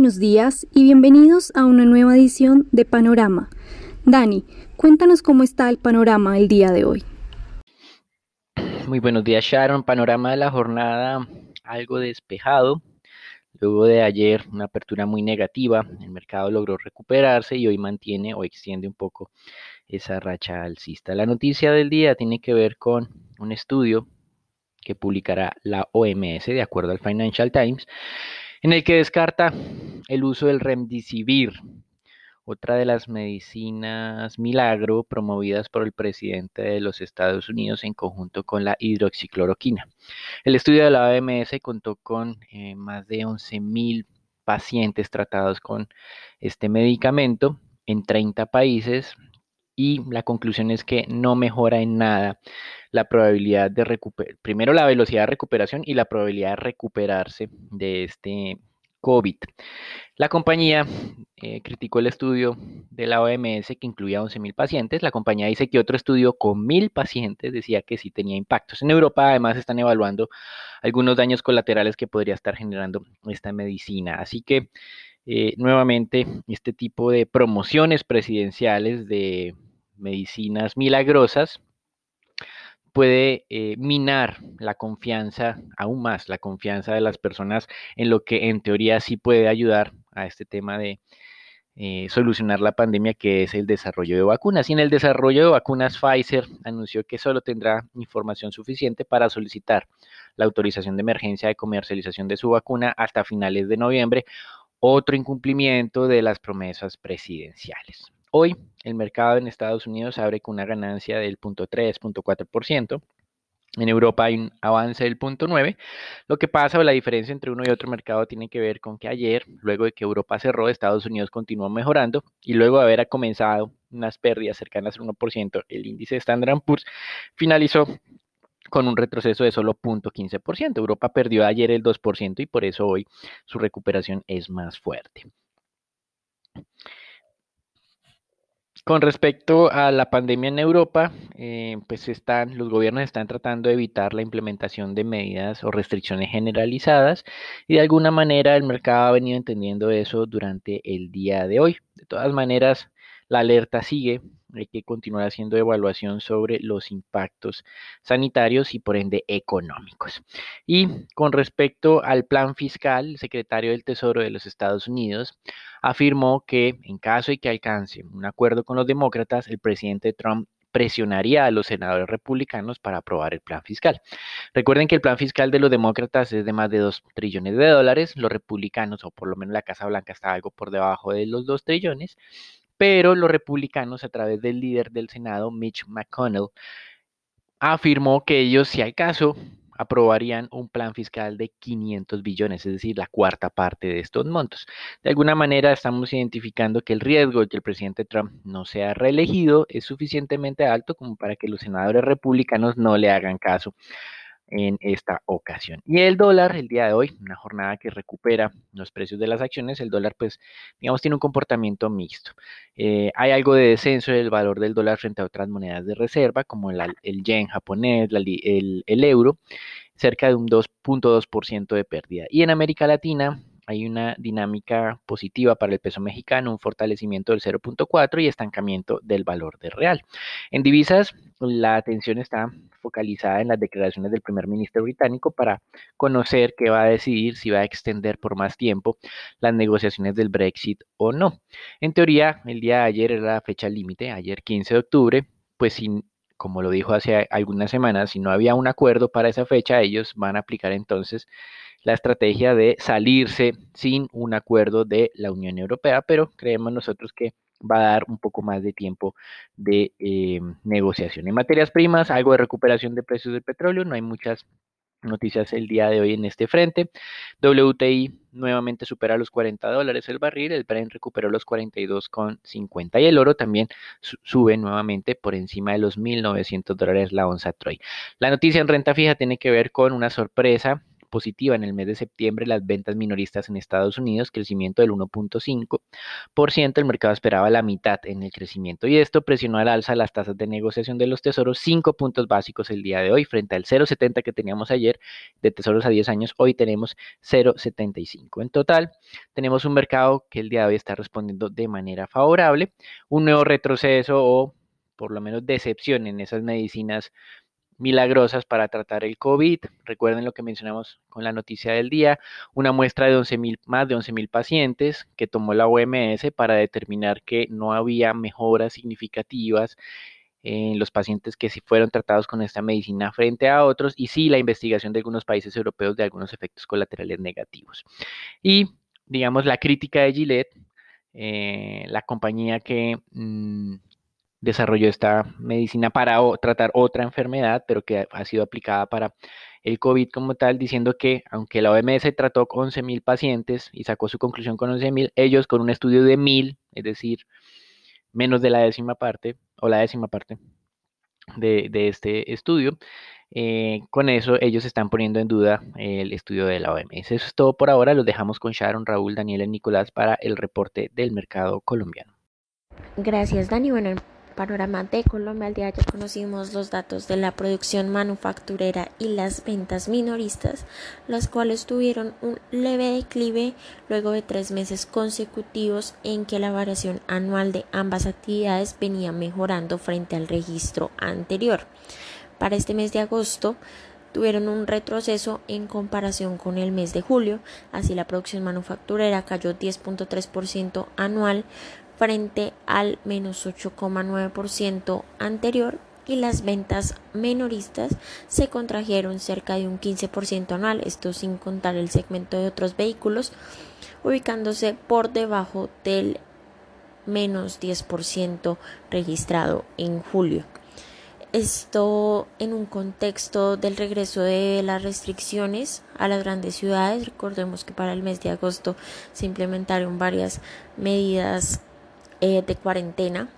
buenos días y bienvenidos a una nueva edición de Panorama. Dani, cuéntanos cómo está el panorama el día de hoy. Muy buenos días Sharon, panorama de la jornada algo despejado. Luego de ayer una apertura muy negativa, el mercado logró recuperarse y hoy mantiene o extiende un poco esa racha alcista. La noticia del día tiene que ver con un estudio que publicará la OMS de acuerdo al Financial Times en el que descarta el uso del remdesivir, otra de las medicinas milagro promovidas por el presidente de los Estados Unidos en conjunto con la hidroxicloroquina. El estudio de la OMS contó con eh, más de 11.000 pacientes tratados con este medicamento en 30 países y la conclusión es que no mejora en nada la probabilidad de recuperar, primero la velocidad de recuperación y la probabilidad de recuperarse de este COVID. La compañía eh, criticó el estudio de la OMS que incluía 11.000 pacientes. La compañía dice que otro estudio con 1.000 pacientes decía que sí tenía impactos. En Europa además están evaluando algunos daños colaterales que podría estar generando esta medicina. Así que eh, nuevamente este tipo de promociones presidenciales de medicinas milagrosas puede eh, minar la confianza, aún más la confianza de las personas en lo que en teoría sí puede ayudar a este tema de eh, solucionar la pandemia, que es el desarrollo de vacunas. Y en el desarrollo de vacunas, Pfizer anunció que solo tendrá información suficiente para solicitar la autorización de emergencia de comercialización de su vacuna hasta finales de noviembre, otro incumplimiento de las promesas presidenciales. Hoy el mercado en Estados Unidos abre con una ganancia del 0.3, 0.4%. En Europa hay un avance del 0.9. Lo que pasa o la diferencia entre uno y otro mercado tiene que ver con que ayer, luego de que Europa cerró, Estados Unidos continuó mejorando y luego de haber comenzado unas pérdidas cercanas al 1%, el índice Standard Poor's finalizó con un retroceso de solo 0.15%. Europa perdió ayer el 2% y por eso hoy su recuperación es más fuerte. Con respecto a la pandemia en Europa, eh, pues están, los gobiernos están tratando de evitar la implementación de medidas o restricciones generalizadas y de alguna manera el mercado ha venido entendiendo eso durante el día de hoy. De todas maneras, la alerta sigue, hay que continuar haciendo evaluación sobre los impactos sanitarios y por ende económicos. Y con respecto al plan fiscal, el secretario del Tesoro de los Estados Unidos afirmó que en caso de que alcance un acuerdo con los demócratas, el presidente Trump presionaría a los senadores republicanos para aprobar el plan fiscal. Recuerden que el plan fiscal de los demócratas es de más de 2 trillones de dólares, los republicanos, o por lo menos la Casa Blanca, está algo por debajo de los 2 trillones, pero los republicanos, a través del líder del Senado, Mitch McConnell, afirmó que ellos, si hay caso, aprobarían un plan fiscal de 500 billones, es decir, la cuarta parte de estos montos. De alguna manera estamos identificando que el riesgo de que el presidente Trump no sea reelegido es suficientemente alto como para que los senadores republicanos no le hagan caso en esta ocasión. Y el dólar, el día de hoy, una jornada que recupera los precios de las acciones, el dólar, pues, digamos, tiene un comportamiento mixto. Eh, hay algo de descenso del valor del dólar frente a otras monedas de reserva, como el, yen japonés, el, el euro, cerca de un 2.2% de pérdida. Y en América Latina, hay una dinámica positiva para el peso mexicano, un fortalecimiento del 0.4 y estancamiento del valor de real. En divisas, la atención está focalizada en las declaraciones del primer ministro británico para conocer qué va a decidir si va a extender por más tiempo las negociaciones del Brexit o no. En teoría, el día de ayer era la fecha límite, ayer 15 de octubre, pues sin como lo dijo hace algunas semanas, si no había un acuerdo para esa fecha, ellos van a aplicar entonces la estrategia de salirse sin un acuerdo de la Unión Europea, pero creemos nosotros que va a dar un poco más de tiempo de eh, negociación. En materias primas, algo de recuperación de precios del petróleo, no hay muchas noticias el día de hoy en este frente. WTI nuevamente supera los 40 dólares el barril, el Brent recuperó los 42,50 y el oro también sube nuevamente por encima de los 1.900 dólares la onza Troy. La noticia en renta fija tiene que ver con una sorpresa positiva en el mes de septiembre las ventas minoristas en Estados Unidos, crecimiento del 1.5%, el mercado esperaba la mitad en el crecimiento y esto presionó al alza las tasas de negociación de los tesoros 5 puntos básicos el día de hoy frente al 0.70 que teníamos ayer de tesoros a 10 años, hoy tenemos 0.75. En total, tenemos un mercado que el día de hoy está respondiendo de manera favorable, un nuevo retroceso o por lo menos decepción en esas medicinas milagrosas para tratar el COVID. Recuerden lo que mencionamos con la noticia del día, una muestra de 11 más de 11.000 pacientes que tomó la OMS para determinar que no había mejoras significativas en los pacientes que sí fueron tratados con esta medicina frente a otros y sí la investigación de algunos países europeos de algunos efectos colaterales negativos. Y digamos la crítica de Gillette, eh, la compañía que... Mm, desarrolló esta medicina para tratar otra enfermedad, pero que ha sido aplicada para el COVID como tal, diciendo que aunque la OMS trató con 11.000 pacientes y sacó su conclusión con 11.000, ellos con un estudio de 1.000, es decir, menos de la décima parte o la décima parte de, este estudio, eh, con eso ellos están poniendo en duda el estudio de la OMS. Eso es todo por ahora. Los dejamos con Sharon, Raúl, Daniel y Nicolás para el reporte del mercado colombiano. Gracias, Dani. Bueno, panorama de Colombia. Al día ya conocimos los datos de la producción manufacturera y las ventas minoristas, las cuales tuvieron un leve declive luego de tres meses consecutivos en que la variación anual de ambas actividades venía mejorando frente al registro anterior. Para este mes de agosto, tuvieron un retroceso en comparación con el mes de julio, así la producción manufacturera cayó 10.3% anual, frente al menos 8,9% anterior y las ventas menoristas se contrajeron cerca de un 15% anual, esto sin contar el segmento de otros vehículos, ubicándose por debajo del menos 10% registrado en julio. Esto en un contexto del regreso de las restricciones a las grandes ciudades. Recordemos que para el mes de agosto se implementaron varias medidas eh, de cuarentena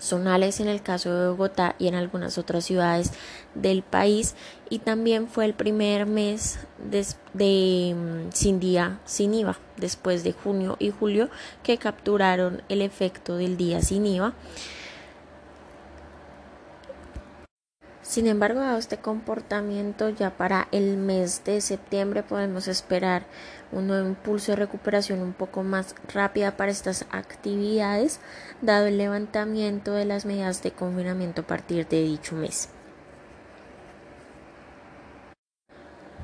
zonales en el caso de Bogotá y en algunas otras ciudades del país y también fue el primer mes de, mm, sin día sin IVA después de junio y julio que capturaron el efecto del día sin IVA Sin embargo, a este comportamiento, ya para el mes de septiembre podemos esperar un nuevo impulso de recuperación un poco más rápida para estas actividades, dado el levantamiento de las medidas de confinamiento a partir de dicho mes.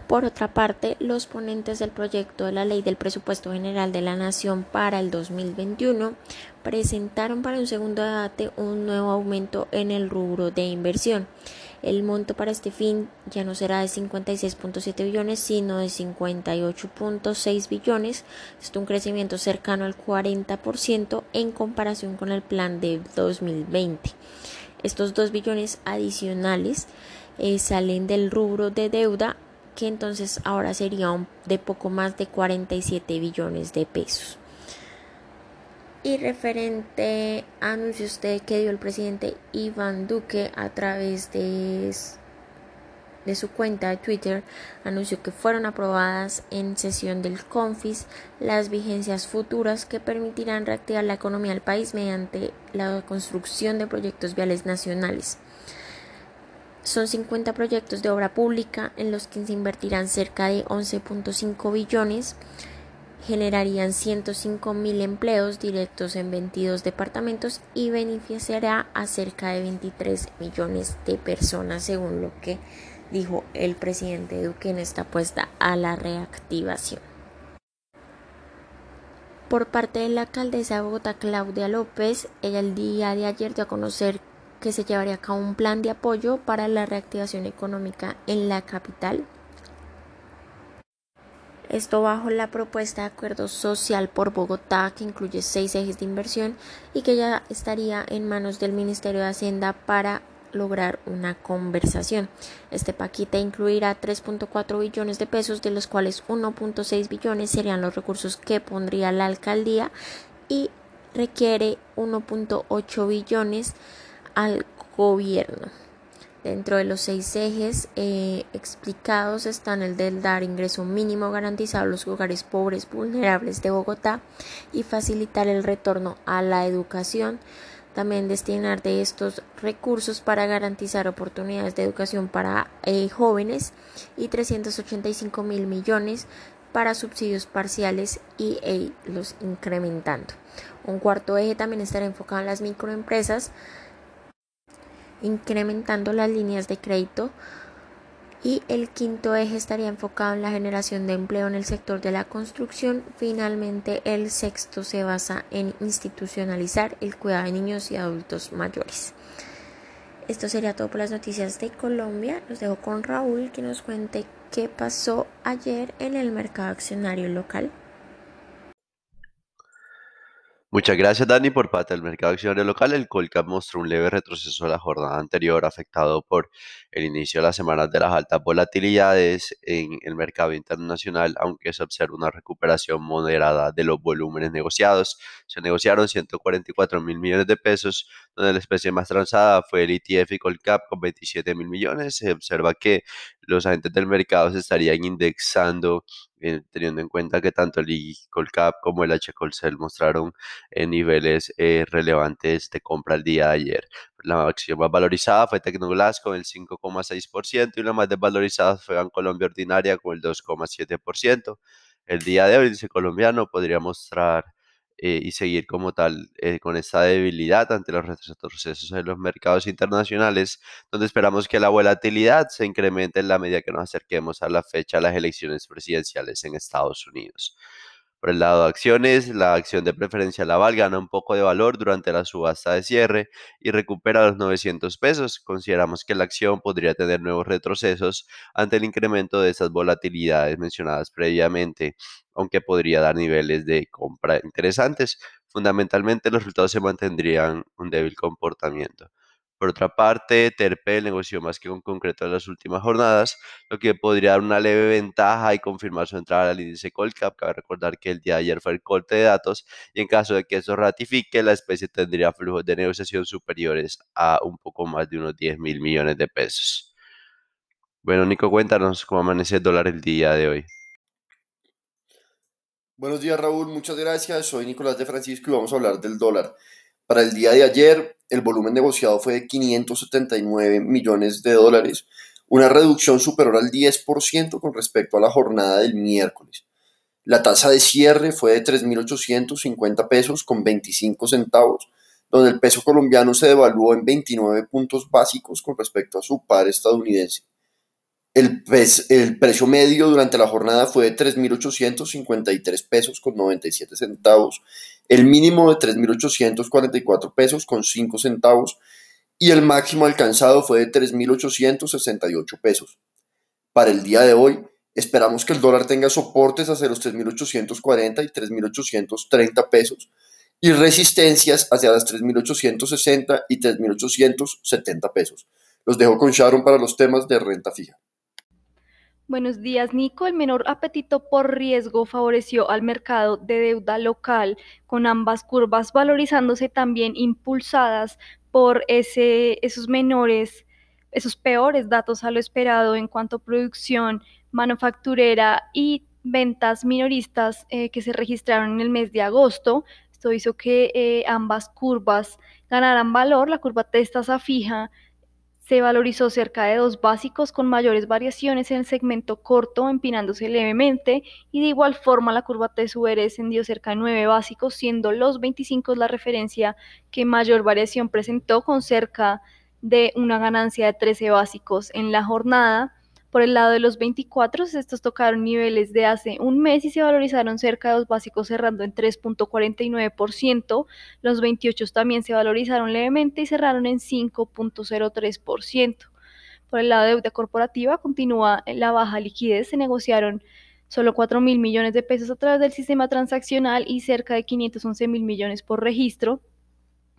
Por otra parte, los ponentes del proyecto de la Ley del Presupuesto General de la Nación para el 2021 presentaron para un segundo debate un nuevo aumento en el rubro de inversión. El monto para este fin ya no será de 56.7 billones, sino de 58.6 billones. Esto es un crecimiento cercano al 40% en comparación con el plan de 2020. Estos 2 billones adicionales eh, salen del rubro de deuda que entonces ahora sería de poco más de 47 billones de pesos. Y referente anuncio usted que dio el presidente Iván Duque a través de, de su cuenta de Twitter, anunció que fueron aprobadas en sesión del CONFIS las vigencias futuras que permitirán reactivar la economía del país mediante la construcción de proyectos viales nacionales. Son 50 proyectos de obra pública en los que se invertirán cerca de 11.5 billones, generarían 105 mil empleos directos en 22 departamentos y beneficiará a cerca de 23 millones de personas, según lo que dijo el presidente Duque en esta apuesta a la reactivación. Por parte de la alcaldesa de Bogotá, Claudia López, ella el día de ayer dio a conocer que se llevaría a cabo un plan de apoyo para la reactivación económica en la capital. Esto bajo la propuesta de acuerdo social por Bogotá, que incluye seis ejes de inversión y que ya estaría en manos del Ministerio de Hacienda para lograr una conversación. Este paquete incluirá 3.4 billones de pesos, de los cuales 1.6 billones serían los recursos que pondría la alcaldía y requiere 1.8 billones al gobierno. Dentro de los seis ejes eh, explicados están el del dar ingreso mínimo garantizado a los hogares pobres vulnerables de Bogotá y facilitar el retorno a la educación. También destinar de estos recursos para garantizar oportunidades de educación para eh, jóvenes y 385 mil millones para subsidios parciales y e los incrementando. Un cuarto eje también estará enfocado en las microempresas incrementando las líneas de crédito y el quinto eje estaría enfocado en la generación de empleo en el sector de la construcción. Finalmente, el sexto se basa en institucionalizar el cuidado de niños y adultos mayores. Esto sería todo por las noticias de Colombia. Los dejo con Raúl que nos cuente qué pasó ayer en el mercado accionario local. Muchas gracias, Dani. Por parte del mercado accionario local, el Colcap mostró un leve retroceso a la jornada anterior, afectado por el inicio de las semanas de las altas volatilidades en el mercado internacional, aunque se observa una recuperación moderada de los volúmenes negociados. Se negociaron 144 mil millones de pesos, donde la especie más transada fue el ETF y Colcap con 27 mil millones. Se observa que los agentes del mercado se estarían indexando eh, teniendo en cuenta que tanto el Colcap como el H-Colcel mostraron eh, niveles eh, relevantes de compra el día de ayer. La acción más valorizada fue Tecnoglass con el 5,6% y la más desvalorizada fue Colombia Ordinaria con el 2,7%. El día de hoy, el colombiano podría mostrar eh, y seguir como tal eh, con esta debilidad ante los retrocesos en los mercados internacionales, donde esperamos que la volatilidad se incremente en la medida que nos acerquemos a la fecha de las elecciones presidenciales en Estados Unidos. Por el lado de acciones, la acción de preferencia Laval gana un poco de valor durante la subasta de cierre y recupera los 900 pesos. Consideramos que la acción podría tener nuevos retrocesos ante el incremento de esas volatilidades mencionadas previamente, aunque podría dar niveles de compra interesantes. Fundamentalmente los resultados se mantendrían un débil comportamiento. Por otra parte, Terpel negoció más que con concreto en las últimas jornadas, lo que podría dar una leve ventaja y confirmar su entrada al índice Colcap. Cabe recordar que el día de ayer fue el corte de datos y en caso de que eso ratifique, la especie tendría flujos de negociación superiores a un poco más de unos 10 mil millones de pesos. Bueno, Nico, cuéntanos cómo amanece el dólar el día de hoy. Buenos días, Raúl. Muchas gracias. Soy Nicolás de Francisco y vamos a hablar del dólar. Para el día de ayer, el volumen negociado fue de 579 millones de dólares, una reducción superior al 10% con respecto a la jornada del miércoles. La tasa de cierre fue de 3.850 pesos con 25 centavos, donde el peso colombiano se devaluó en 29 puntos básicos con respecto a su par estadounidense. El, el, precio medio durante la jornada fue de 3.853 pesos con 97 centavos, el mínimo de 3.844 pesos con 5 centavos y el máximo alcanzado fue de 3.868 pesos. Para el día de hoy, esperamos que el dólar tenga soportes hacia los 3.840 y 3.830 pesos y resistencias hacia las 3.860 y 3.870 pesos. Los dejo con Sharon para los temas de renta fija. Buenos días, Nico. El menor apetito por riesgo favoreció al mercado de deuda local, con ambas curvas valorizándose también impulsadas por esos menores, esos peores datos a lo esperado en cuanto a producción manufacturera y ventas minoristas eh, que se registraron en el mes de agosto. Esto hizo que eh, ambas curvas ganaran valor. La curva testa fija se valorizó cerca de dos básicos con mayores variaciones en el segmento corto, empinándose levemente, y de igual forma la curva T-SUR descendió cerca de nueve básicos, siendo los 25 la referencia que mayor variación presentó, con cerca de una ganancia de 13 básicos en la jornada. Por el lado de los 24, estos tocaron niveles de hace un mes y se valorizaron cerca de dos básicos cerrando en 3.49%. Los 28 también se valorizaron levemente y cerraron en 5.03%. Por el lado de deuda corporativa continúa la baja liquidez, se negociaron solo 4 mil millones de pesos a través del sistema transaccional y cerca de 511 mil millones por registro.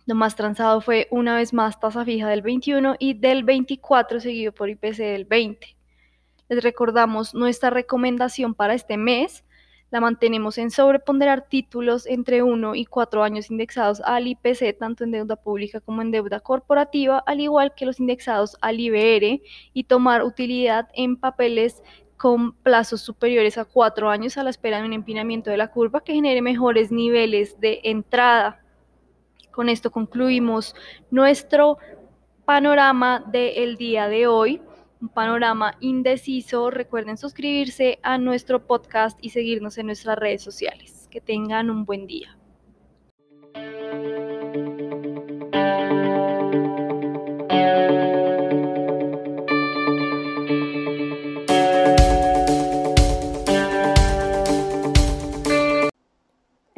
Lo más transado fue una vez más tasa fija del 21 y del 24 seguido por IPC del 20. Les recordamos nuestra recomendación para este mes. La mantenemos en sobreponderar títulos entre 1 y 4 años indexados al IPC, tanto en deuda pública como en deuda corporativa, al igual que los indexados al IBR, y tomar utilidad en papeles con plazos superiores a 4 años a la espera de un empinamiento de la curva que genere mejores niveles de entrada. Con esto concluimos nuestro panorama del día de hoy un panorama indeciso. Recuerden suscribirse a nuestro podcast y seguirnos en nuestras redes sociales. Que tengan un buen día.